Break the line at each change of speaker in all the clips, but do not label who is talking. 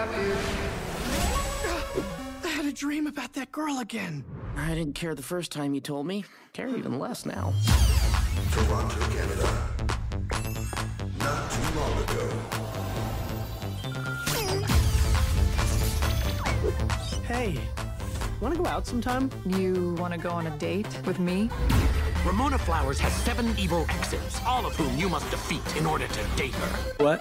I had a dream about that girl again.
I didn't care the first time you told me. Care even less now.
Toronto, Canada. Not too long ago.
Hey, wanna go out sometime?
You want to go on a date with me?
Ramona Flowers has seven evil exes, all of whom you must defeat in order to date her.
What?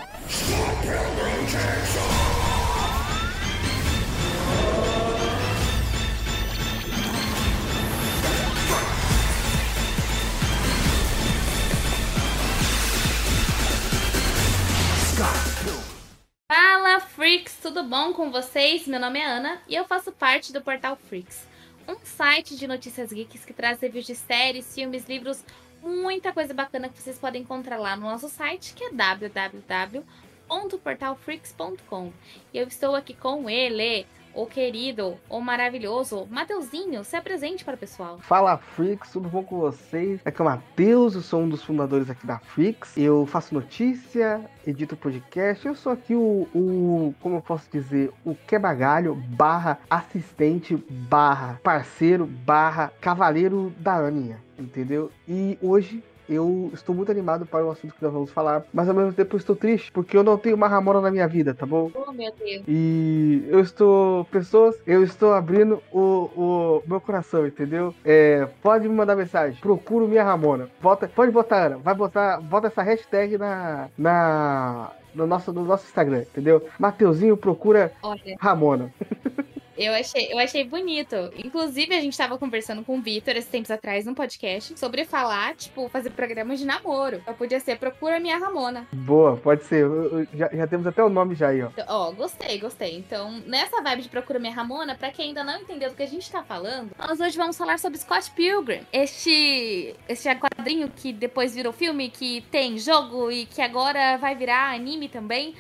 Tudo bom com vocês? Meu nome é Ana e eu faço parte do Portal Freaks, um site de notícias geeks que traz reviews de séries, filmes, livros, muita coisa bacana que vocês podem encontrar lá no nosso site, que é www.portalfreaks.com. E eu estou aqui com ele, o querido, o maravilhoso Mateuzinho. Se apresente para o pessoal.
Fala Freaks, tudo bom com vocês? Aqui é o Matheus, eu sou um dos fundadores aqui da Freaks. Eu faço notícia, edito podcast. Eu sou aqui o, o como eu posso dizer, o quebra-galho barra assistente barra parceiro barra cavaleiro da Aninha, entendeu? E hoje eu estou muito animado para o assunto que nós vamos falar, mas ao mesmo tempo eu estou triste porque eu não tenho uma Ramona na minha vida, tá bom?
Oh, meu Deus.
E eu estou, pessoas, eu estou abrindo o, o meu coração, entendeu? É, pode me mandar mensagem, procuro minha Ramona. Bota, pode botar, Ana, vai botar, bota essa hashtag na, na no nosso, no nosso Instagram, entendeu? Mateuzinho procura
Olha,
Ramona.
eu achei, eu achei bonito. Inclusive, a gente tava conversando com o Vitor esses tempos atrás num podcast sobre falar, tipo, fazer programas de namoro. Então podia ser Procura Minha Ramona.
Boa, pode ser. Eu- eu- já, já temos até o nome já aí, ó.
Ó, gostei, gostei. Então, nessa vibe de Procura Minha Ramona, pra quem ainda não entendeu do que a gente tá falando, nós hoje vamos falar sobre Scott Pilgrim. Este, este quadrinho que depois virou filme, que tem jogo e que agora vai virar anime também.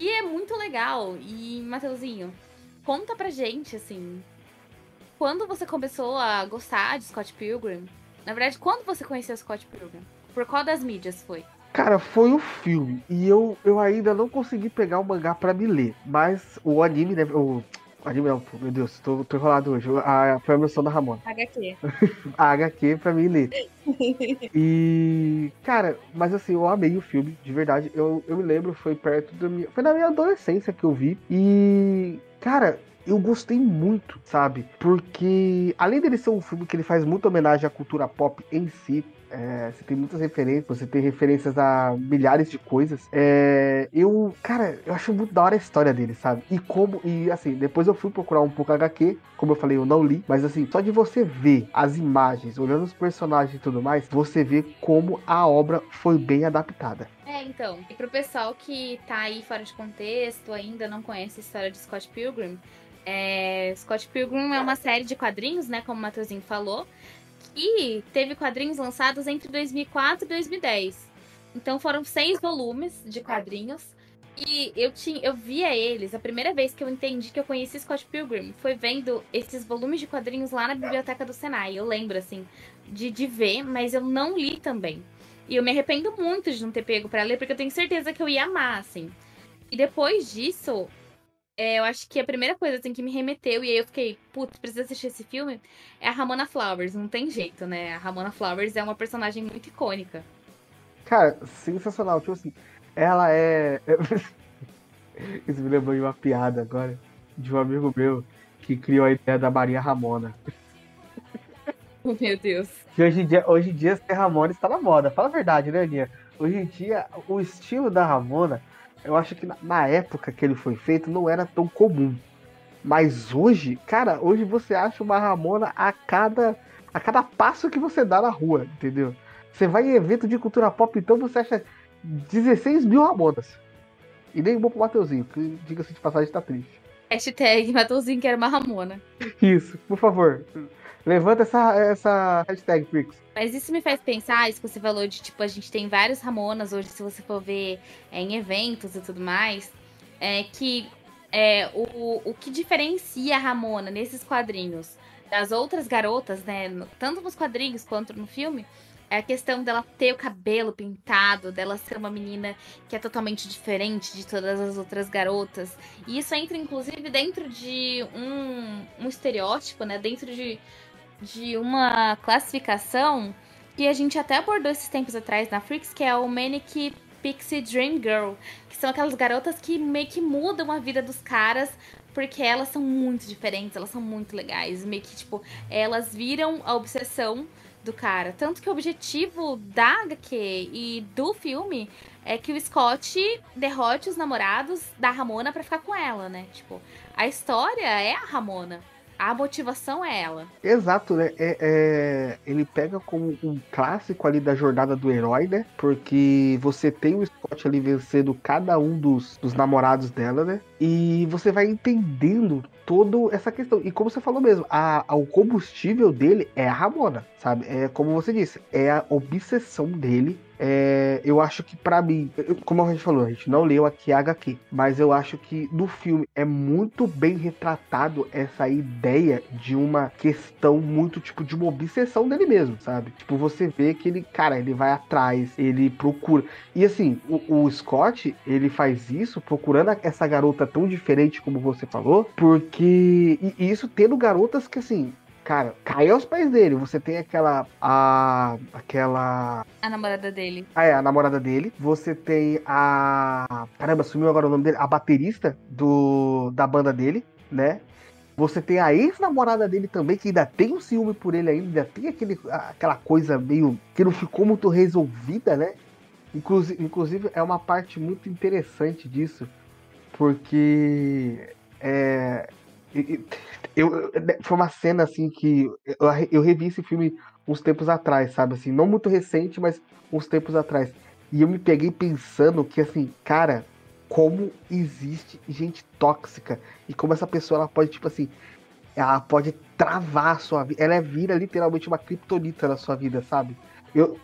E é muito legal. E, Mateuzinho, conta pra gente, assim, quando você começou a gostar de Scott Pilgrim? Na verdade, quando você conheceu Scott Pilgrim? Por qual das mídias foi?
Cara, foi o filme. E eu, eu ainda não consegui pegar o mangá pra me ler. Mas o anime, né? O, o anime não, meu Deus, tô, tô enrolado hoje. A, foi a versão da Ramona.
HQ.
a HQ pra mim ler. E, cara, mas assim, eu amei o filme, de verdade. Eu, eu me lembro, foi perto da minha. Foi na minha adolescência que eu vi. E, cara. Eu gostei muito, sabe? Porque, além dele ser um filme que ele faz muita homenagem à cultura pop em si, é, você tem muitas referências, você tem referências a milhares de coisas. É, eu, cara, eu acho muito da hora a história dele, sabe? E como, e assim, depois eu fui procurar um pouco HQ, como eu falei, eu não li, mas assim, só de você ver as imagens, olhando os personagens e tudo mais, você vê como a obra foi bem adaptada.
É, então, e pro pessoal que tá aí fora de contexto, ainda não conhece a história de Scott Pilgrim, é, Scott Pilgrim é uma série de quadrinhos, né, como o Matheusinho falou, que teve quadrinhos lançados entre 2004 e 2010. Então foram seis volumes de quadrinhos. E eu tinha, eu via eles, a primeira vez que eu entendi que eu conheci Scott Pilgrim foi vendo esses volumes de quadrinhos lá na biblioteca do Senai. Eu lembro, assim, de, de ver, mas eu não li também. E eu me arrependo muito de não ter pego pra ler, porque eu tenho certeza que eu ia amar, assim. E depois disso, é, eu acho que a primeira coisa assim, que me remeteu, e aí eu fiquei, putz, preciso assistir esse filme, é a Ramona Flowers. Não tem jeito, né? A Ramona Flowers é uma personagem muito icônica.
Cara, sensacional. Tipo assim, ela é. Isso me lembrou de uma piada agora de um amigo meu que criou a ideia da Maria Ramona.
Meu Deus.
Que hoje em dia, hoje em dia ser Ramona está na moda. Fala a verdade, né, Aninha? Hoje em dia, o estilo da Ramona, eu acho que na, na época que ele foi feito não era tão comum. Mas hoje, cara, hoje você acha uma Ramona a cada, a cada passo que você dá na rua, entendeu? Você vai em evento de cultura pop, então você acha 16 mil Ramonas. E nem bom pro Mateuzinho, que diga-se de passagem tá triste.
Hashtag Mateuzinho que era uma Ramona.
Isso, por favor. Levanta essa, essa hashtag, Prix.
Mas isso me faz pensar, isso que você falou de, tipo, a gente tem vários Ramonas hoje, se você for ver é, em eventos e tudo mais, é que é, o, o que diferencia a Ramona nesses quadrinhos das outras garotas, né, tanto nos quadrinhos quanto no filme, É a questão dela ter o cabelo pintado, dela ser uma menina que é totalmente diferente de todas as outras garotas. E isso entra, inclusive, dentro de um, um estereótipo, né? Dentro de, de uma classificação que a gente até abordou esses tempos atrás na Freaks, que é o Manic Pixie Dream Girl, que são aquelas garotas que meio que mudam a vida dos caras porque elas são muito diferentes, elas são muito legais, meio que tipo, elas viram a obsessão do cara. Tanto que o objetivo da HQ e do filme é que o Scott derrote os namorados da Ramona para ficar com ela, né? Tipo, a história é a Ramona. A motivação é ela.
Exato, né? É, é, ele pega como um clássico ali da jornada do herói, né? Porque você tem o Scott ali vencendo cada um dos, dos namorados dela, né? E você vai entendendo toda essa questão. E como você falou mesmo, a, a, o combustível dele é a Ramona, sabe? É como você disse, é a obsessão dele é, eu acho que para mim, como a gente falou, a gente não leu aqui a HQ, mas eu acho que no filme é muito bem retratado essa ideia de uma questão muito tipo de uma obsessão dele mesmo, sabe? Tipo, você vê que ele, cara, ele vai atrás, ele procura. E assim, o, o Scott, ele faz isso procurando essa garota tão diferente como você falou, porque e, e isso tendo garotas que assim, cara, cai aos pés dele. Você tem aquela. A. Aquela.
A namorada dele.
Ah, é, a namorada dele. Você tem a. Caramba, sumiu agora o nome dele. A baterista do, da banda dele, né? Você tem a ex-namorada dele também, que ainda tem um ciúme por ele ainda, tem aquele, aquela coisa meio que não ficou muito resolvida, né? Inclusive, inclusive é uma parte muito interessante disso, porque é, eu, foi uma cena assim que eu, eu revi esse filme uns tempos atrás, sabe? Assim, não muito recente, mas uns tempos atrás. E eu me peguei pensando que, assim, cara, como existe gente tóxica e como essa pessoa ela pode, tipo assim, ela pode travar a sua vida. Ela vira literalmente uma criptonita na sua vida, sabe?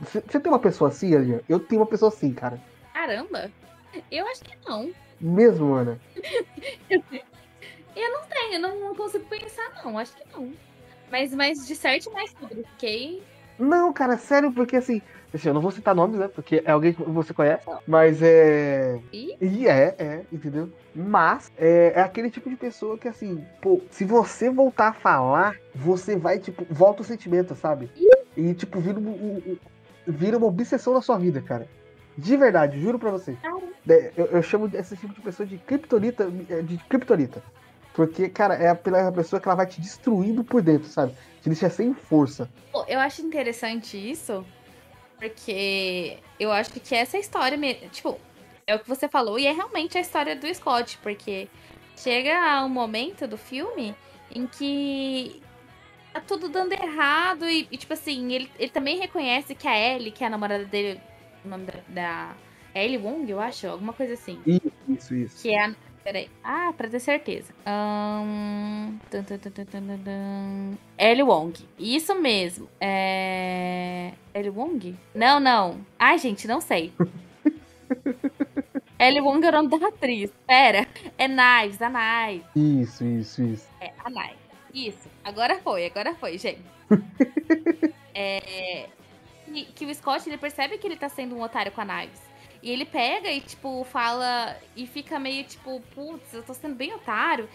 Você tem uma pessoa assim, Alia? Eu tenho uma pessoa assim, cara.
Caramba! Eu acho que não.
Mesmo, Ana?
Eu não tenho, eu não, consigo pensar, não. Acho que não. Mas, mas de certo mais sobre. Fiquei.
Não, cara, sério, porque assim, assim, eu não vou citar nomes, né? Porque é alguém que você conhece, mas é.
E?
E é, é, entendeu? Mas é, é, aquele tipo de pessoa que, assim, pô, se você voltar a falar, você vai, tipo, volta o sentimento, sabe? E, e tipo, vira, um, um, vira uma obsessão na sua vida, cara. De verdade, juro pra você. É, eu, eu chamo esse tipo de pessoa de criptonita, de criptonita. Porque, cara, é pela pessoa que ela vai te destruindo por dentro, sabe? Te deixa sem força.
Eu acho interessante isso, porque eu acho que essa história, tipo, é o que você falou, e é realmente a história do Scott, porque chega um momento do filme em que tá tudo dando errado e, e tipo assim, ele, ele também reconhece que a Ellie, que é a namorada dele, o nome da, da Ellie Wong, eu acho, alguma coisa assim.
Isso, isso, isso.
Que é a, Peraí. Ah, pra ter certeza. Um... Ellie Wong. Isso mesmo. É. Ellie Wong? Não, não. Ai, gente, não sei. Ellie Wong é o nome da atriz. Pera. É Knives, a Knives.
Isso, isso, isso.
É, a Knives. Isso. Agora foi, agora foi, gente. é. Que, que o Scott ele percebe que ele tá sendo um otário com a Knives. E ele pega e, tipo, fala e fica meio tipo, putz, eu tô sendo bem otário.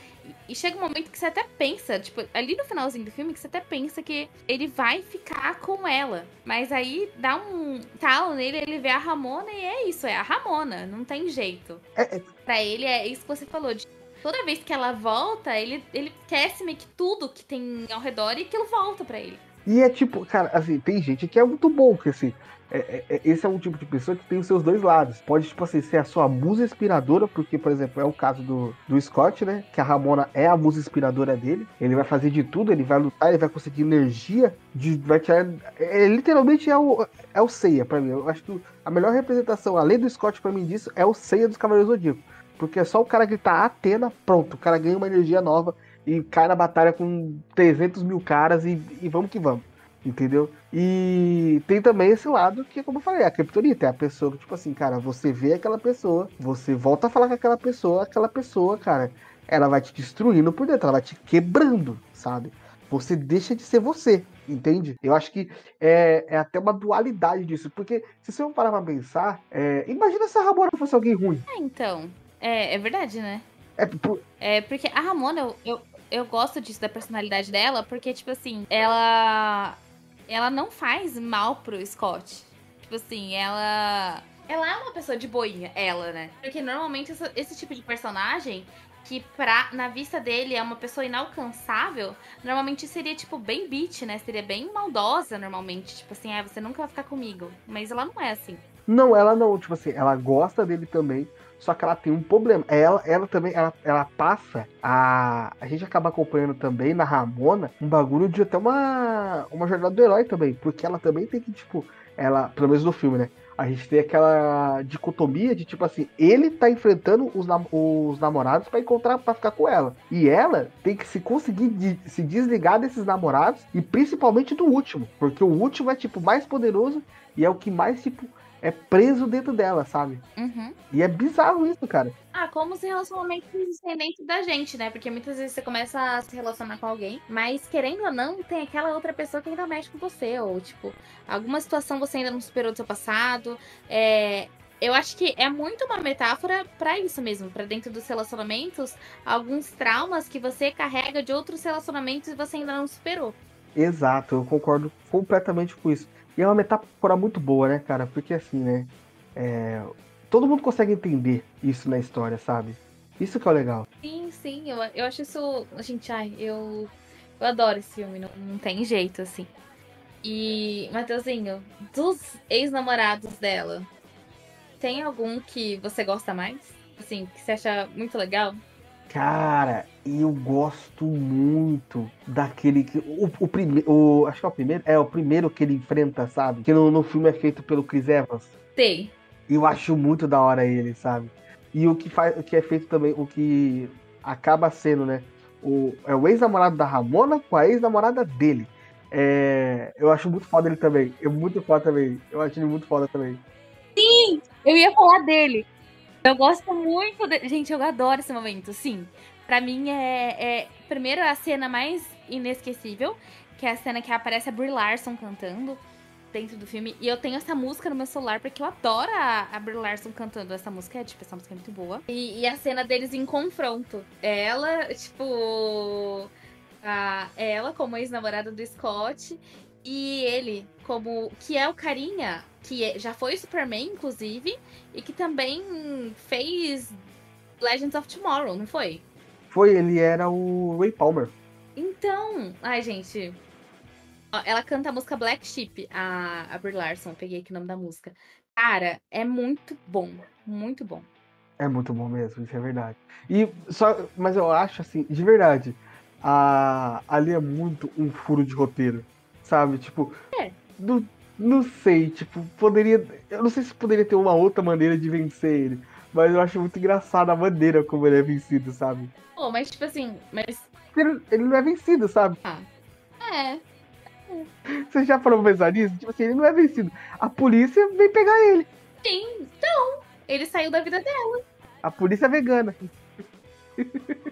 E, chega um momento que você até pensa, tipo, ali no finalzinho do filme, que você até pensa que ele vai ficar com ela. Mas aí dá um tal nele, ele vê a Ramona e é isso, é a Ramona, não tem jeito. É, é... Pra ele é isso que você falou, de toda vez que ela volta, ele, ele esquece meio que tudo que tem ao redor e aquilo volta para ele.
E é tipo, cara, assim, tem gente que é muito bom, que assim, é, é, é, esse é um tipo de pessoa que tem os seus dois lados. Pode, tipo assim, ser a sua musa inspiradora, porque, por exemplo, é o caso do, do Scott, né? Que a Ramona é a musa inspiradora dele. Ele vai fazer de tudo, ele vai lutar, ele vai conseguir energia, de, vai tirar. É, literalmente é o, é o Seiya pra mim. Eu acho que a melhor representação, além do Scott, pra mim, disso, é o Seiya dos Cavaleiros Zodíaco. Porque é só o cara gritar Atena, pronto, o cara ganha uma energia nova e cai na batalha com 300 mil caras e, e vamos que vamos. Entendeu? E tem também esse lado que, como eu falei, a criptonita é a pessoa que, tipo assim, cara, você vê aquela pessoa, você volta a falar com aquela pessoa, aquela pessoa, cara, ela vai te destruindo por dentro, ela vai te quebrando, sabe? você deixa de ser você, entende? Eu acho que é, é até uma dualidade disso, porque se você não parar pra pensar, é, imagina se a Ramona fosse alguém ruim.
É, então. É, é verdade, né?
É, por-
É, porque a Ramona, eu, eu, eu gosto disso, da personalidade dela, porque, tipo assim, ela. Ela não faz mal pro Scott. Tipo assim, ela. Ela é uma pessoa de boinha, ela, né? Porque normalmente essa- esse tipo de personagem, que pra, na vista dele é uma pessoa inalcançável, normalmente seria, tipo, bem bitch, né? Seria bem maldosa, normalmente. Tipo assim, ah, você nunca vai ficar comigo. Mas ela não é assim.
Não, ela não, tipo assim, ela gosta dele também, só que ela tem um problema. Ela, ela também, ela, ela passa a. A gente acaba acompanhando também na Ramona um bagulho de até uma. Uma jornada do herói também, porque ela também tem que, tipo, ela, pelo menos no filme, né? A gente tem aquela dicotomia de tipo assim, ele tá enfrentando os, nam- os namorados pra encontrar, pra ficar com ela. E ela tem que se conseguir de- se desligar desses namorados e principalmente do último, porque o último é tipo mais poderoso e é o que mais tipo é preso dentro dela, sabe?
Uhum.
E é bizarro isso, cara.
Ah, como os relacionamentos existem dentro da gente, né? Porque muitas vezes você começa a se relacionar com alguém, mas querendo ou não, tem aquela outra pessoa que ainda mexe com você. Ou, tipo, alguma situação você ainda não superou do seu passado. É. Eu acho que é muito uma metáfora pra isso mesmo, pra dentro dos relacionamentos, alguns traumas que você carrega de outros relacionamentos e você ainda não superou.
Exato, eu concordo completamente com isso. E é uma metáfora muito boa, né, cara? Porque assim, né? é, Todo mundo consegue entender isso na história, sabe? Isso que é o legal.
Sim, sim, eu, eu acho isso. Gente, ai, eu, eu adoro esse filme, não, não tem jeito, assim. E, Matheusinho, dos ex-namorados dela, tem algum que você gosta mais? Assim, que você acha muito legal?
Cara, eu gosto muito daquele que. O, o primeiro. Acho que é o primeiro. É, o primeiro que ele enfrenta, sabe? Que no, no filme é feito pelo Chris Evans.
Sei.
Eu acho muito da hora ele, sabe? E o que faz, o que é feito também, o que acaba sendo, né? O, é o ex-namorado da Ramona com a ex-namorada dele. É, eu acho muito foda ele também. Eu muito foda também. Eu acho ele muito foda também.
Eu ia falar dele. Eu gosto muito de... Gente, eu adoro esse momento, sim. Pra mim é, é. Primeiro a cena mais inesquecível, que é a cena que aparece a Brie Larson cantando dentro do filme. E eu tenho essa música no meu celular porque eu adoro a, a Brie Larson cantando essa música. É, tipo, essa música é muito boa. E, e a cena deles em confronto. Ela, tipo. A, ela como ex-namorada do Scott. E ele, como. Que é o carinha. Que é- já foi Superman, inclusive. E que também fez Legends of Tomorrow, não foi?
Foi, ele era o Ray Palmer.
Então. Ai, gente. Ó, ela canta a música Black Sheep, a, a Brie Larson. Peguei aqui o nome da música. Cara, é muito bom. Muito bom.
É muito bom mesmo, isso é verdade. E só, mas eu acho assim, de verdade, a, ali é muito um furo de roteiro, sabe? Tipo,
É.
não, não sei, tipo, poderia, eu não sei se poderia ter uma outra maneira de vencer ele, mas eu acho muito engraçado a maneira como ele é vencido, sabe?
Pô, mas tipo assim, mas.
Ele, ele não é vencido, sabe?
É.
Você já parou pra pensar nisso? Tipo assim, ele não é vencido. A polícia vem pegar ele.
Sim, então. Ele saiu da vida dela.
A polícia é vegana.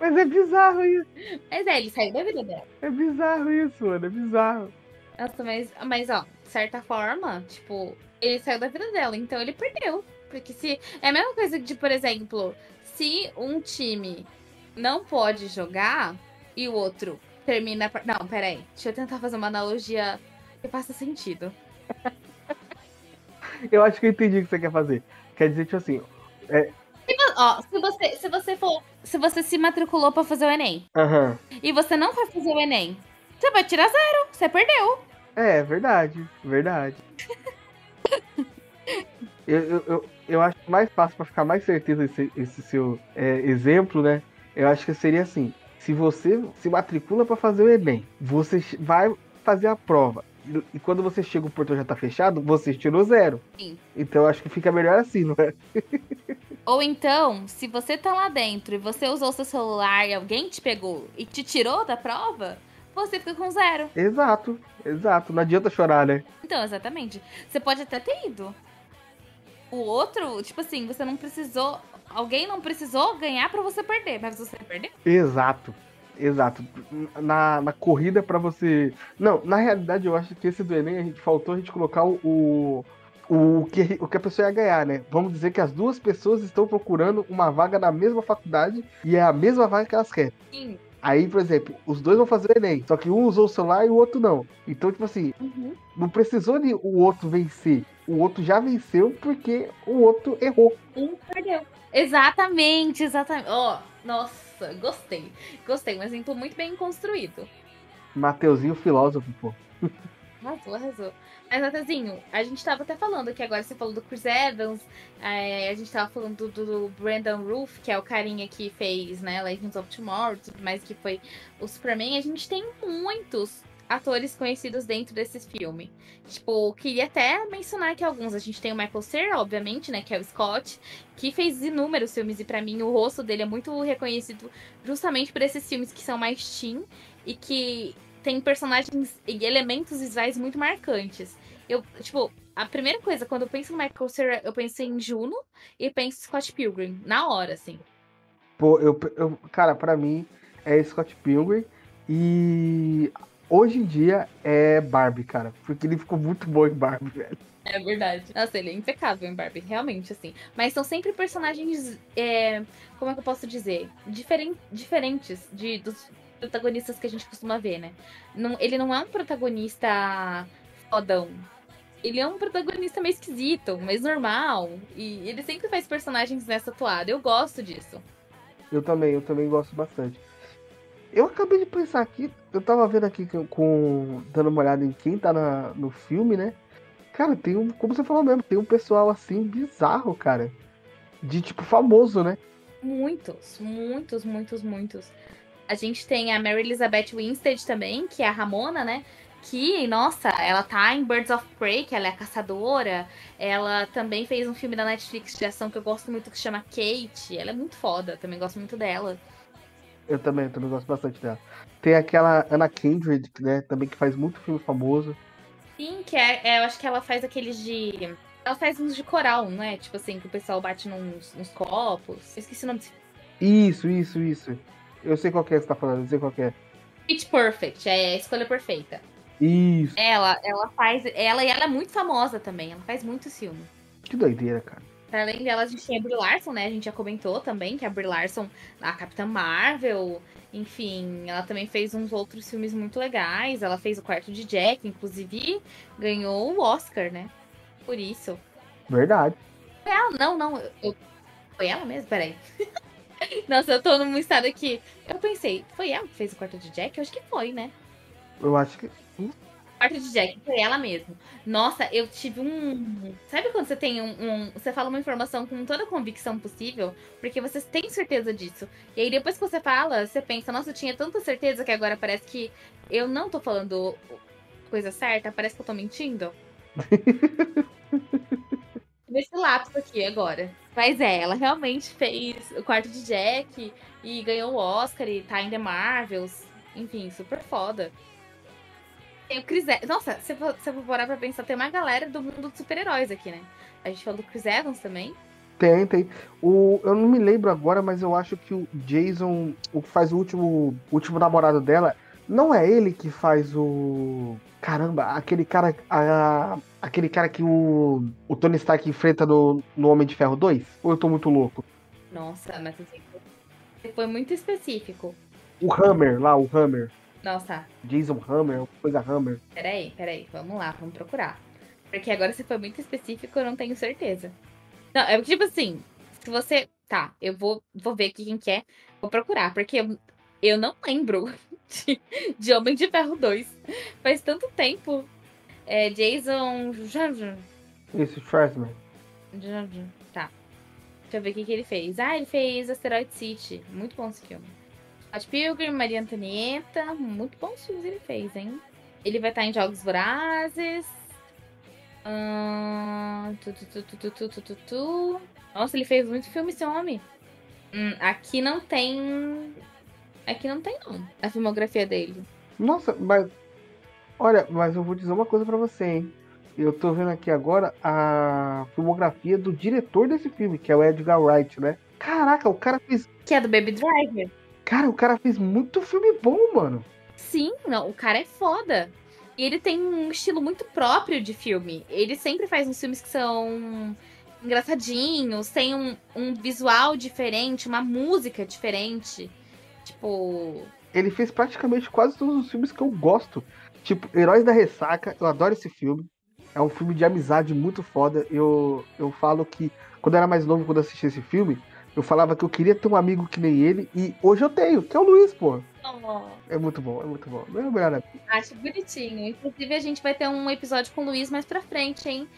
Mas é bizarro isso.
Mas é, ele saiu da vida dela.
É bizarro isso, mano. É bizarro.
Nossa, mas, mas ó, de certa forma, tipo, ele saiu da vida dela, então ele perdeu. Porque se. É a mesma coisa de, por exemplo, se um time não pode jogar e o outro termina. Não, peraí. Deixa eu tentar fazer uma analogia que faça sentido.
Eu acho que eu entendi o que você quer fazer. Quer dizer, tipo assim.
Ó, se você, se você for. Se você se matriculou pra fazer o Enem
Aham.
e você não foi fazer o Enem, você vai tirar zero. Você perdeu.
É, verdade. Verdade. eu, eu, eu, eu acho mais fácil pra ficar mais certeza esse, esse seu é, exemplo, né? Eu acho que seria assim: se você se matricula pra fazer o Enem, você vai fazer a prova. E, quando você chega, o portão já tá fechado, você tirou zero.
Sim.
Então eu acho que fica melhor assim, não é?
Ou então, se você tá lá dentro e você usou seu celular e alguém te pegou e te tirou da prova, você fica com zero.
Exato, exato. Não adianta chorar, né?
Então, exatamente. Você pode até ter ido. O outro, tipo assim, você não precisou. Alguém não precisou ganhar pra você perder, mas você perdeu.
Exato. Exato. Na, na corrida pra você. Não, na realidade eu acho que esse do Enem a gente faltou a gente colocar o. O que, o que a pessoa ia ganhar, né? Vamos dizer que as duas pessoas estão procurando uma vaga na mesma faculdade e é a mesma vaga que elas querem.
Sim.
Aí, por exemplo, os dois vão fazer o Enem, só que um usou o celular e o outro não. Então, tipo assim,
Uhum.
não precisou de o outro vencer. O outro já venceu porque o outro errou.
Um perdeu. Exatamente, exatamente. Ó, nossa, gostei. Gostei, um exemplo muito bem construído.
Mateuzinho filósofo, pô.
Arrasou, arrasou. Mas, Natanzinho, a gente tava até falando que agora você falou do Chris Evans, é, a gente tava falando do, do Brandon Roof, que é o carinha que fez, né, Legends of Tomorrow, tudo mais que foi o Superman. A gente tem muitos atores conhecidos dentro desses filmes. Tipo, queria até mencionar aqui alguns. A gente tem o Michael Cera, obviamente, né, que é o Scott, que fez inúmeros filmes e pra mim o rosto dele é muito reconhecido justamente por esses filmes que são mais teen e que tem personagens e elementos visuais muito marcantes. Eu, tipo, a primeira coisa, quando eu penso no Michael Cera, eu penso em Juno e penso em Scott Pilgrim, na hora, assim.
Pô, eu, eu- cara, pra mim é Scott Pilgrim e hoje em dia é Barbie, cara, porque ele ficou muito bom em Barbie, velho.
É verdade. Nossa, ele é impecável em Barbie, realmente, assim. Mas são sempre personagens, é, como é que eu posso dizer? Diferen, diferentes de, dos protagonistas que a gente costuma ver, né? Não, ele não é um protagonista fodão. Ele é um protagonista meio esquisito, mais normal. E ele sempre faz personagens nessa toada. Eu gosto disso.
Eu também, eu também gosto bastante. Eu acabei de pensar aqui, eu tava vendo aqui com, com- dando uma olhada em quem tá na- no filme, né? Cara, tem um, como você falou mesmo, tem um pessoal assim bizarro, cara. De tipo famoso, né?
Muitos, muitos, muitos, muitos. A gente tem a Mary Elizabeth Winstead também, que é a Ramona, né? Que, nossa, ela tá em Birds of Prey, que ela é a caçadora. Ela também fez um filme da Netflix de ação que eu gosto muito, que chama Kate. Ela é muito foda, também gosto muito dela.
Eu também, eu também gosto bastante dela. Tem aquela Anna Kendrick, né? Também que faz muito filme famoso.
Sim, que é, é, eu acho que ela faz aqueles de. Ela faz uns de coral, não é? Tipo assim, que o pessoal bate nos, nos copos. Eu esqueci o nome desse
Isso, isso, isso. Eu sei qual que é que você tá falando, eu sei qual que é.
Pitch Perfect, é escolha perfeita.
Isso.
Ela, ela faz. Ela e ela é muito famosa também. Ela faz muitos filmes.
Que doideira, cara.
Pra além dela, a gente tem a Brie Larson, né? A gente já comentou também que a Brie Larson, a Capitã Marvel, enfim, ela também fez uns outros filmes muito legais. Ela fez o Quarto de Jack, inclusive ganhou o Oscar, né? Por isso.
Verdade.
Foi ela? Não, não. eu- Foi ela mesmo? Peraí. Nossa, eu tô num estado aqui. Eu pensei, foi ela que fez o Quarto de Jack? Eu acho que foi, né?
Eu acho que.
Quarto de Jack, foi ela mesmo. Nossa, eu tive um. Sabe quando você tem um, um- Você fala uma informação com toda a convicção possível? Porque você tem certeza disso. E aí depois que você fala, você pensa, nossa, eu tinha tanta certeza que agora parece que eu não tô falando coisa certa, parece que eu tô mentindo. Nesse lapso aqui agora. Mas é, ela realmente fez o quarto de Jack e ganhou o Oscar e tá em The Marvels. Enfim, super foda. Tem o Chris Evans. Nossa, se eu for se eu for parar pra pensar, tem uma galera do mundo dos super-heróis aqui, né? A gente falou do Chris Evans também.
Tem, tem. O, eu não me lembro agora, mas eu acho que o Jason, o que faz o último, o último namorado dela, não é ele que faz o. Caramba, aquele cara. a- aquele cara que o, o Tony Stark enfrenta no, no Homem de Ferro 2? Ou eu tô muito louco?
Nossa, mas você foi muito específico.
O Hammer lá, o Hammer.
Nossa,
Jason Hammer, coisa Hammer.
peraí, peraí. Vamos lá, vamos procurar. Porque agora você foi muito específico, eu não tenho certeza. Não, é tipo assim, se você. Tá, eu vou, vou ver aqui quem que é. Vou procurar, porque eu, eu não lembro de, de Homem de Ferro 2. Faz tanto tempo. É Jason.
Isso, Schwartzman.
Tá. Deixa eu ver o que, que ele fez. Ah, ele fez Asteroid City. Muito bom esse filme. Hot Pilgrim, Maria Antonieta. Muito bons filmes ele fez, hein? Ele vai estar em Jogos Vorazes. Hum, tu, tu, tu, Nossa, ele fez muito filme esse homem. Hum, aqui não tem Aqui não tem, não. A filmografia dele.
Nossa, mas. Olha, mas eu vou dizer uma coisa pra você, hein? Eu tô vendo aqui agora a filmografia do diretor desse filme, que é o Edgar Wright, né? Caraca, o cara fez.
Que é do Baby Driver.
Cara, o cara fez muito filme bom, mano.
Sim, não, o cara é foda. E ele tem um estilo muito próprio de filme. Ele sempre faz uns filmes que são engraçadinhos, tem um, um visual diferente, uma música diferente. Tipo.
Ele fez praticamente quase todos os filmes que eu gosto. Tipo, Heróis da Ressaca, eu adoro esse filme. É um filme de amizade muito foda. Eu, eu falo que, quando eu era mais novo, quando eu assisti esse filme, eu falava que eu queria ter um amigo que nem ele. E hoje eu tenho, que é o Luiz, pô.
Oh,
É muito bom, é muito bom. É melhor amigo.
acho bonitinho. Inclusive, a gente vai ter um episódio com o Luiz mais pra frente, hein?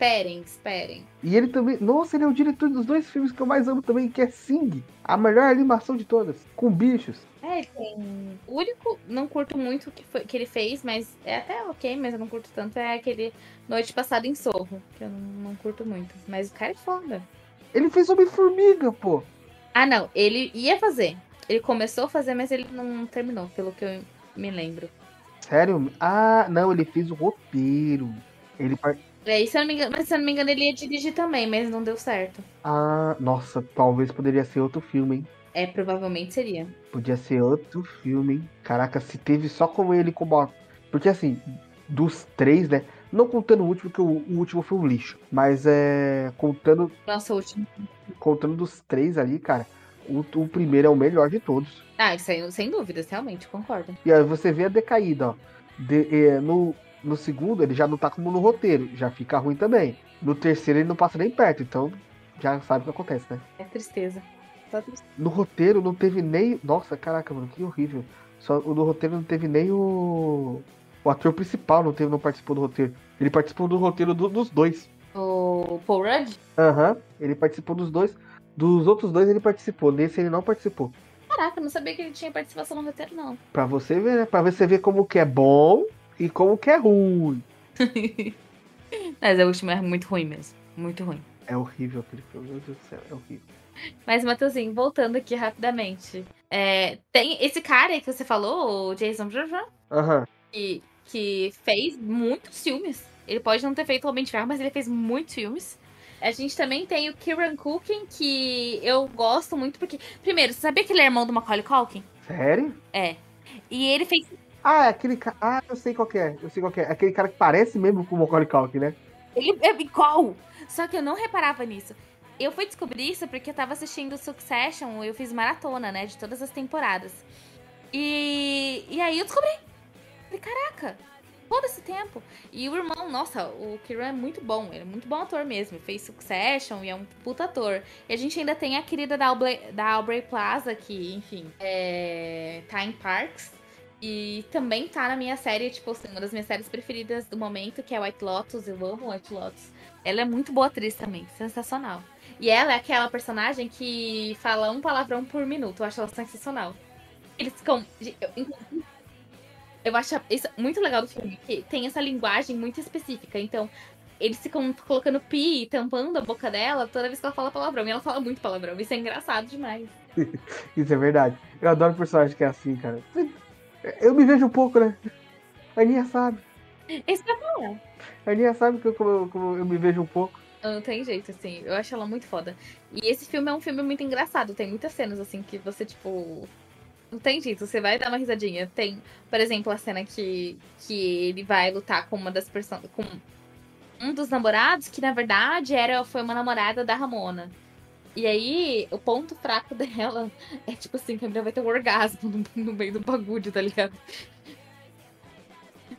Esperem, esperem.
E ele também. Nossa, ele é o diretor dos dois filmes que eu mais amo também, que é Sing. A melhor animação de todas. Com bichos.
É, ele tem. O único, não curto muito que, foi, que ele fez, mas é até ok, mas eu não curto tanto, é aquele Noite Passada em Sorro, que eu não, não curto muito. Mas o cara é foda.
Ele fez Homem-Formiga, pô.
Ah, não, ele ia fazer. Ele começou a fazer, mas ele não terminou, pelo que eu me lembro.
Sério? Ah, não, ele fez o roteiro. Ele
É, se eu não me engano, mas se eu não me engano, ele ia dirigir também, mas não deu certo.
Ah, nossa, talvez poderia ser outro filme, hein?
É, provavelmente seria.
Podia ser outro filme, hein? Caraca, se teve só com ele como. Porque assim, dos três, né? Não contando o último, que o, o último foi um lixo. Mas é. Contando,
Nossa, o último.
contando dos três ali, cara, o, o primeiro é o melhor de todos.
Ah, isso aí, sem dúvidas, realmente, concordo.
E aí você vê a decaída, ó. De- é, no, no segundo, ele já não tá como no roteiro, já fica ruim também. No terceiro, ele não passa nem perto, então já sabe o que acontece, né?
É tristeza. Só tristeza.
No roteiro não teve nem. Nossa, caraca, mano, que horrível. Só no roteiro não teve nem o. O ator principal não, teve, não participou do roteiro. Ele participou do roteiro do- dos dois.
O Paul Rudd?
Aham, ele participou dos dois. Dos outros dois ele participou. Nesse ele não participou.
Caraca, eu não sabia que ele tinha participação no roteiro, não.
Pra você ver, né? Pra você ver como que é bom e como que é ruim.
Mas o último é muito ruim mesmo. Muito ruim.
É horrível aquele filme, meu Deus do céu, é horrível.
Mas, Matheusinho, voltando aqui rapidamente. É, tem esse cara aí que você falou, o Jason
Aham.
que, que fez muitos filmes. Ele pode não ter feito o Homem de Ferro, mas ele fez muitos filmes. A gente também tem o Kieran Culkin, que eu gosto muito, porque... Primeiro, você sabia que ele é irmão do Macaulay Culkin?
Sério?
É. E ele fez...
Ah, é aquele cara. Ah, eu sei qual é. Eu sei qual que é. Aquele cara que parece mesmo com o Macaulay Culkin, né?
Ele é igual! Só que eu não reparava nisso. Eu fui descobrir isso porque eu tava assistindo Succession, eu fiz maratona, né, de todas as temporadas. E, e aí eu descobri. Falei, caraca, todo esse tempo. E o irmão, nossa, o Kieran é muito bom, ele é muito bom ator mesmo. Fez Succession e é um puta ator. E a gente ainda tem a querida da Aubrey, da Aubrey Plaza, que, enfim, é, tá em Parks. E também tá na minha série, tipo assim, uma das minhas séries preferidas do momento, que é White Lotus. Eu amo White Lotus. Ela é muito boa atriz também, sensacional. E ela é aquela personagem que fala um palavrão por minuto. Eu acho ela sensacional. Eles ficam. Eu, acho isso muito legal do filme, que tem essa linguagem muito específica. Então, eles ficam colocando pi, tampando a boca dela toda vez que ela fala palavrão. E ela fala muito palavrão. Isso é engraçado demais.
Isso é verdade. Eu adoro personagem que é assim, cara. Eu me vejo um pouco, né? A Aninha sabe.
Isso que eu falo.
A Aninha sabe que eu, como, como eu me vejo um pouco.
Não tem jeito, assim. Eu acho ela muito foda. E esse filme é um filme muito engraçado. Tem muitas cenas, assim, que você, tipo. Não tem jeito, você vai dar uma risadinha. Tem, por exemplo, a cena que, que ele vai lutar com uma das pessoas. com um dos namorados, que na verdade era, foi uma namorada da Ramona. E aí, o ponto fraco dela é tipo assim, que a mulher vai ter um orgasmo no, no meio do bagulho, tá ligado?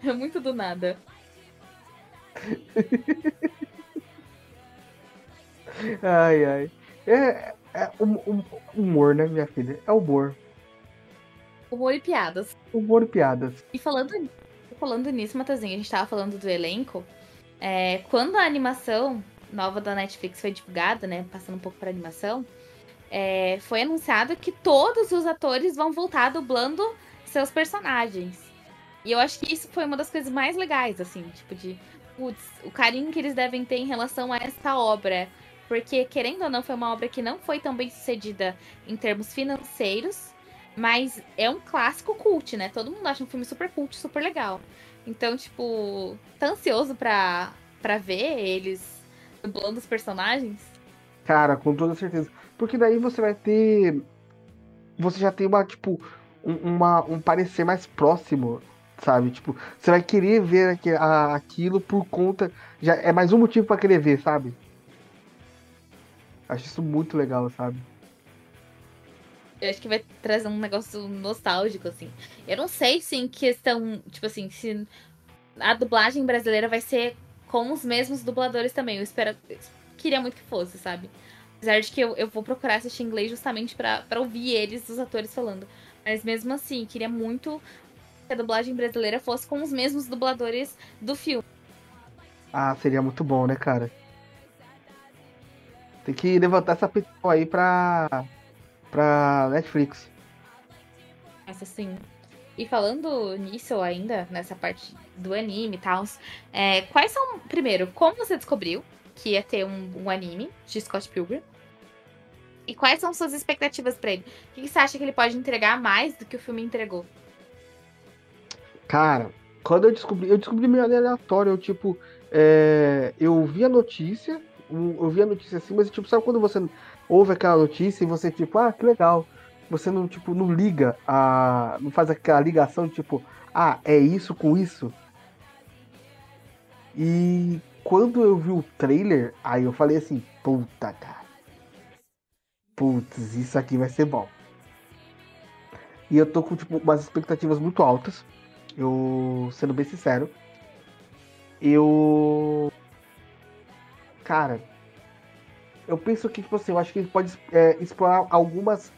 É muito do nada.
Ai, ai. É, é um, um- humor, né, minha filha? É humor.
Humor e piadas.
Humor e piadas.
E falando, falando nisso, Matheusinho, a gente tava falando do elenco. É, quando a animação nova da Netflix foi divulgada, né? Passando um pouco pra animação, é, foi anunciado que todos os atores vão voltar dublando seus personagens. E eu acho que isso foi uma das coisas mais legais, assim, tipo, de putz, o carinho que eles devem ter em relação a essa obra. Porque, querendo ou não, foi uma obra que não foi tão bem sucedida em termos financeiros. Mas é um clássico cult, né? Todo mundo acha um filme super cult, super legal. Então, tipo, tá ansioso pra, pra ver eles dublando os personagens?
Cara, com toda certeza. Porque daí você vai ter você já tem uma, tipo, um, uma, um parecer mais próximo, sabe? Tipo, você vai querer ver a- aquilo por conta. Já é mais um motivo pra querer ver, sabe? Acho isso muito legal, sabe?
Eu acho que vai trazer um negócio nostálgico, assim. Eu não sei se em questão, tipo assim, se a dublagem brasileira vai ser com os mesmos dubladores também. Eu espero. eu Queria muito que fosse, sabe? Apesar de que eu, eu vou procurar assistir inglês justamente pra, pra ouvir eles, os atores, falando. Mas mesmo assim, queria muito que a dublagem brasileira fosse com os mesmos dubladores do filme.
Ah, seria muito bom, né, cara? Tem que levantar essa petição aí pra. pra Netflix.
Essa sim. E falando nisso ainda, nessa parte do anime e tal, é, quais são. Primeiro, como você descobriu que ia ter um, um anime de Scott Pilgrim? E quais são suas expectativas pra ele? O que você acha que ele pode entregar mais do que o filme entregou?
Cara, quando eu descobri, eu descobri meio aleatório, eu tipo, é, eu vi a notícia, eu vi a notícia assim, mas tipo, sabe quando você ouve aquela notícia e você tipo, ah, que legal. Você não, tipo, não liga a. não faz aquela ligação tipo, ah, é isso com isso. E quando eu vi o trailer, aí eu falei assim, puta, cara. Putz, isso aqui vai ser bom. E eu tô com, tipo, umas expectativas muito altas. Eu, sendo bem sincero, eu. Cara, eu penso que, tipo assim, eu acho que ele pode é, explorar algumas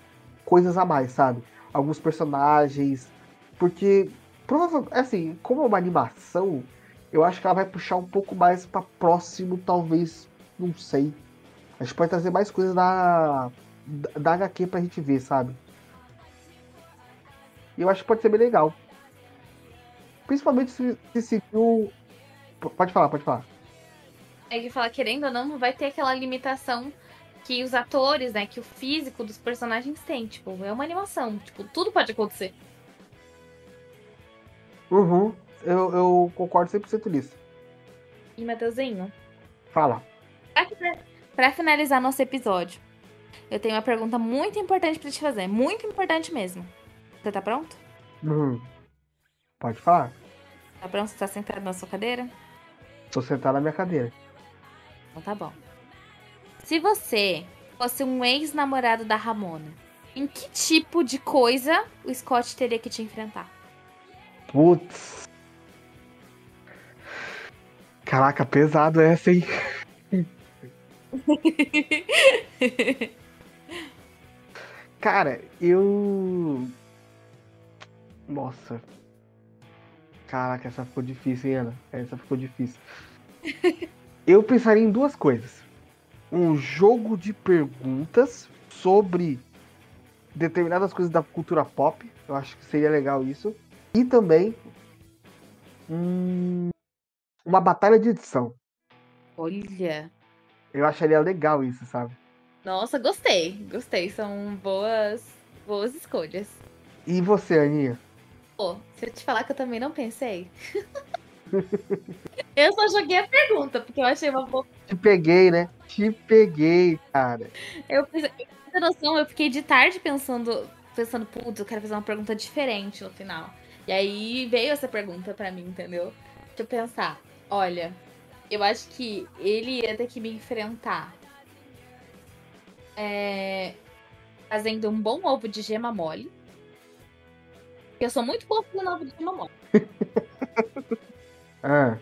coisas a mais, sabe? Alguns personagens. Porque, provavelmente, assim, como é uma animação, eu acho que ela vai puxar um pouco mais pra próximo, talvez, não sei. A gente pode trazer mais coisas da, da, HQ pra gente ver, sabe? E eu acho que pode ser bem legal. Principalmente se, se seguiu. Pode falar, pode falar.
É que falar, querendo ou não, não vai ter aquela limitação que os atores, né, que o físico dos personagens tem. Tipo, é uma animação. Tipo, tudo pode acontecer.
Uhum. Eu, eu concordo 100% nisso.
E, Mateuzinho,
Fala.
Pra finalizar nosso episódio, eu tenho uma pergunta muito importante pra te fazer. Muito importante mesmo. Você tá pronto?
Uhum. Pode falar.
Tá pronto? Você tá sentado na sua cadeira?
Tô sentado na minha cadeira.
Então tá bom. Se você fosse um ex-namorado da Ramona, em que tipo de coisa o Scott teria que te enfrentar?
Putz. Caraca, pesado essa, hein? Cara, eu. Nossa. Caraca, essa ficou difícil, hein, Ana? Essa ficou difícil. Eu pensaria em duas coisas. Um jogo de perguntas sobre determinadas coisas da cultura pop. Eu acho que seria legal isso. E também hum, uma batalha de edição.
Olha.
Eu acharia legal isso, sabe?
Nossa, gostei. Gostei. São boas, boas escolhas.
E você, Aninha?
Pô, se eu te falar que eu também não pensei. eu só joguei a pergunta, porque eu achei uma boa.
Te peguei, né? Te peguei, cara.
Eu fiz. Noção, eu fiquei de tarde pensando. Pensando, putz, eu quero fazer uma pergunta diferente no final. E aí veio essa pergunta pra mim, entendeu? Deixa eu pensar. Olha, eu acho que ele ia ter que me enfrentar. é, fazendo um bom ovo de gema mole. Eu sou muito boa fazendo ovo de gema mole.
Ah,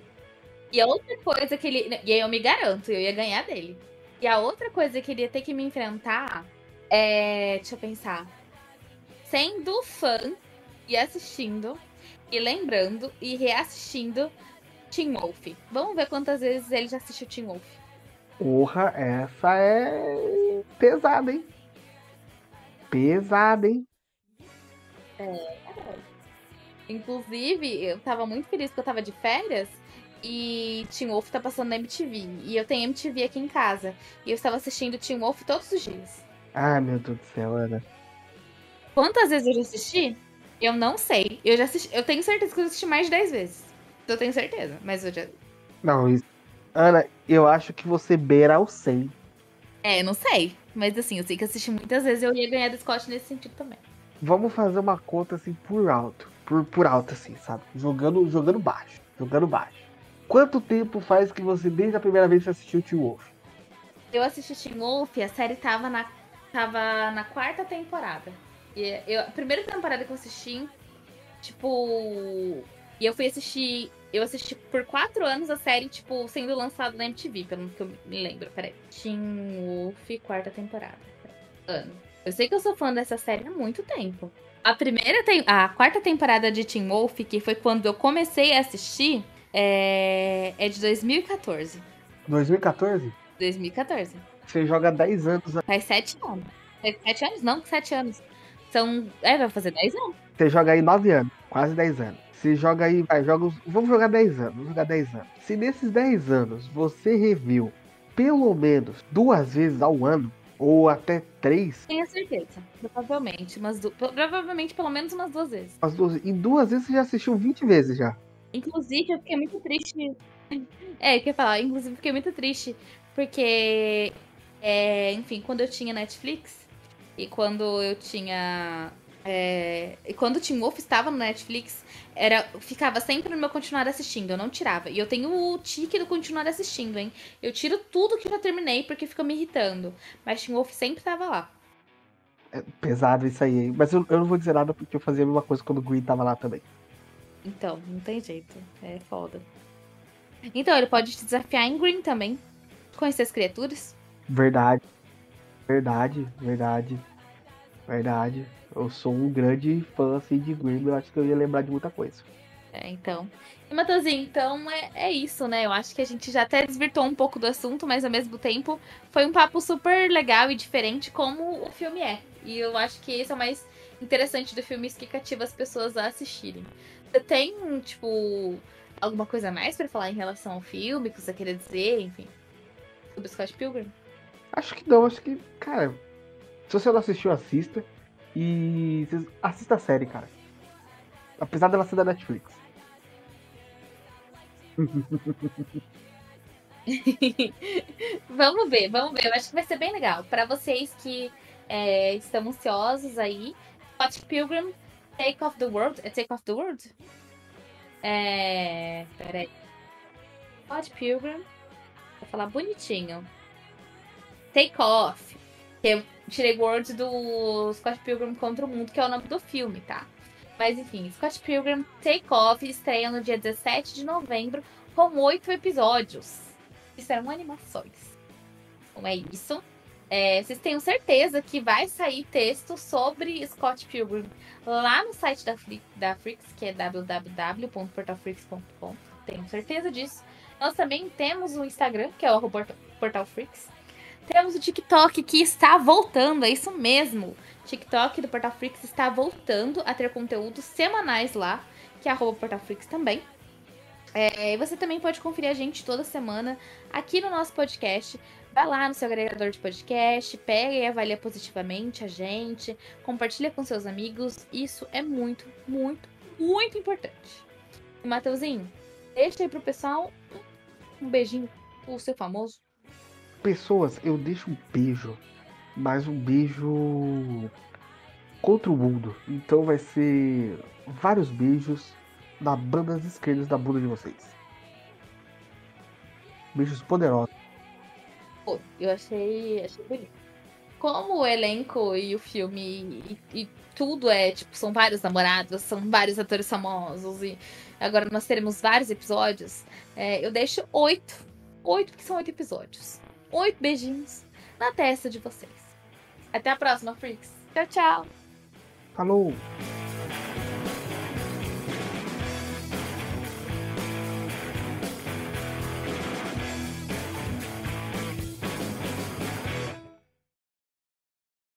E a outra coisa que ele. E aí eu me garanto, eu ia ganhar dele. E a outra coisa que ele ia ter que me enfrentar é. Deixa eu pensar. Sendo fã e assistindo, e lembrando e reassistindo Teen Wolf. Vamos ver quantas vezes ele já assistiu Teen Wolf.
porra, essa é pesada, hein? Pesada, hein?
Inclusive, eu tava muito feliz porque eu tava de férias e Teen Wolf tá passando na MTV. E eu tenho MTV aqui em casa. E eu estava assistindo Teen Wolf todos os dias.
Ai, meu Deus do céu, Ana.
Quantas vezes eu já assisti? Eu não sei. Eu já assisti. Eu tenho certeza que eu assisti mais de 10 vezes. Eu tenho certeza. Mas eu já.
Não, isso. Ana, eu acho que você beira o 100.
É, não sei. Mas assim, eu sei que assisti muitas vezes eu ia ganhar do Scott nesse sentido também.
Vamos fazer uma conta assim por alto. Por, por alto, assim, sabe? Jogando, jogando baixo. Jogando baixo. Quanto tempo faz que você, desde a primeira vez que assistiu Teen Wolf?
Eu assisti Teen Wolf, a série tava na, tava na quarta temporada. E eu, a primeira temporada que eu assisti, tipo. E eu fui assistir. Eu assisti por quatro anos a série, tipo, sendo lançada na MTV, pelo que eu me lembro. Peraí. Teen Wolf, quarta temporada. Ano. Eu sei que eu sou fã dessa série há muito tempo. A primeira tem a quarta temporada de Teen Wolf, que foi quando eu comecei a assistir, é, é de 2014.
2014?
2014.
Você joga 10 anos.
Faz 7 anos. Faz 7 anos? Não, 7 anos. São. É, vai fazer 10 anos.
Você joga aí 9 anos, quase 10 anos. Você joga aí, vai, joga os, Vamos jogar 10 anos, vamos jogar 10 anos. Se nesses 10 anos você reviu pelo menos duas vezes ao ano, ou até três.
Tenho certeza. Provavelmente. Mas du... Provavelmente pelo menos umas duas vezes.
As duas... Em duas vezes você já assistiu 20 vezes já.
Inclusive, eu fiquei muito triste. É, eu queria falar, inclusive, eu fiquei muito triste. Porque, é, enfim, quando eu tinha Netflix e quando eu tinha é, e quando o Teen Wolf estava no Netflix, era, ficava sempre no meu continuar assistindo, eu não tirava. E eu tenho o tique do continuar assistindo, hein? Eu tiro tudo que eu já terminei porque fica me irritando. Mas Teen Wolf sempre estava lá.
É pesado isso aí, hein? Mas eu, eu, não vou dizer nada porque eu fazia a mesma coisa quando o Green tava lá também.
Então, não tem jeito. É foda. Então, ele pode te desafiar em Green também. Conhecer as criaturas.
Verdade. Verdade, verdade. Verdade. Eu sou um grande fã assim, de Grimm, eu acho que eu ia lembrar de muita coisa.
É, então. E, Matheusinho, então é, é isso, né? Eu acho que a gente já até desvirtou um pouco do assunto, mas ao mesmo tempo foi um papo super legal e diferente como o filme é. E eu acho que esse é o mais interessante do filme, isso que cativa as pessoas a assistirem. Você tem, tipo, alguma coisa a mais para falar em relação ao filme que você queria dizer, enfim? Sobre Scott Pilgrim?
Acho que não, acho que, cara, se você não assistiu, assista. E assista a série, cara. Apesar dela ser da Netflix.
vamos ver, vamos ver. Eu acho que vai ser bem legal. Para vocês que é, estão ansiosos aí, Scott Pilgrim, Take Off the World. É Take Off the World? É. Peraí. Scott Pilgrim. Vou falar bonitinho. Take Off. Que tirei World do Scott Pilgrim contra o Mundo, que é o nome do filme, tá? Mas enfim, Scott Pilgrim Take Off estreia no dia 17 de novembro com oito episódios. E serão animações. Então é isso. É, vocês tenham certeza que vai sair texto sobre Scott Pilgrim lá no site da, da Freaks, que é www.portalfreaks.com. Tenho certeza disso. Nós também temos o Instagram, que é o portalfreaks. Temos o TikTok que está voltando, é isso mesmo. TikTok do Portal Freaks está voltando a ter conteúdos semanais lá, que é arroba Portal Freaks também. É, você também pode conferir a gente toda semana aqui no nosso podcast. Vai lá no seu agregador de podcast, pega e avalia positivamente a gente, compartilha com seus amigos. Isso é muito, muito, muito importante. E Mateuzinho, deixa aí pro pessoal um beijinho, o seu famoso
pessoas, eu deixo um beijo, mas um beijo contra o mundo. Então vai ser vários beijos na bandas esquerdas da bunda de vocês. Beijos poderosos.
Pô, eu achei, achei bonito. Como o elenco e o filme e, e, tudo é, tipo, são vários namorados, são vários atores famosos e agora nós teremos vários episódios, é, eu deixo oito. Oito, porque são oito episódios oito beijinhos na testa de vocês. Até a próxima, Freaks. Tchau, tchau.
Falou!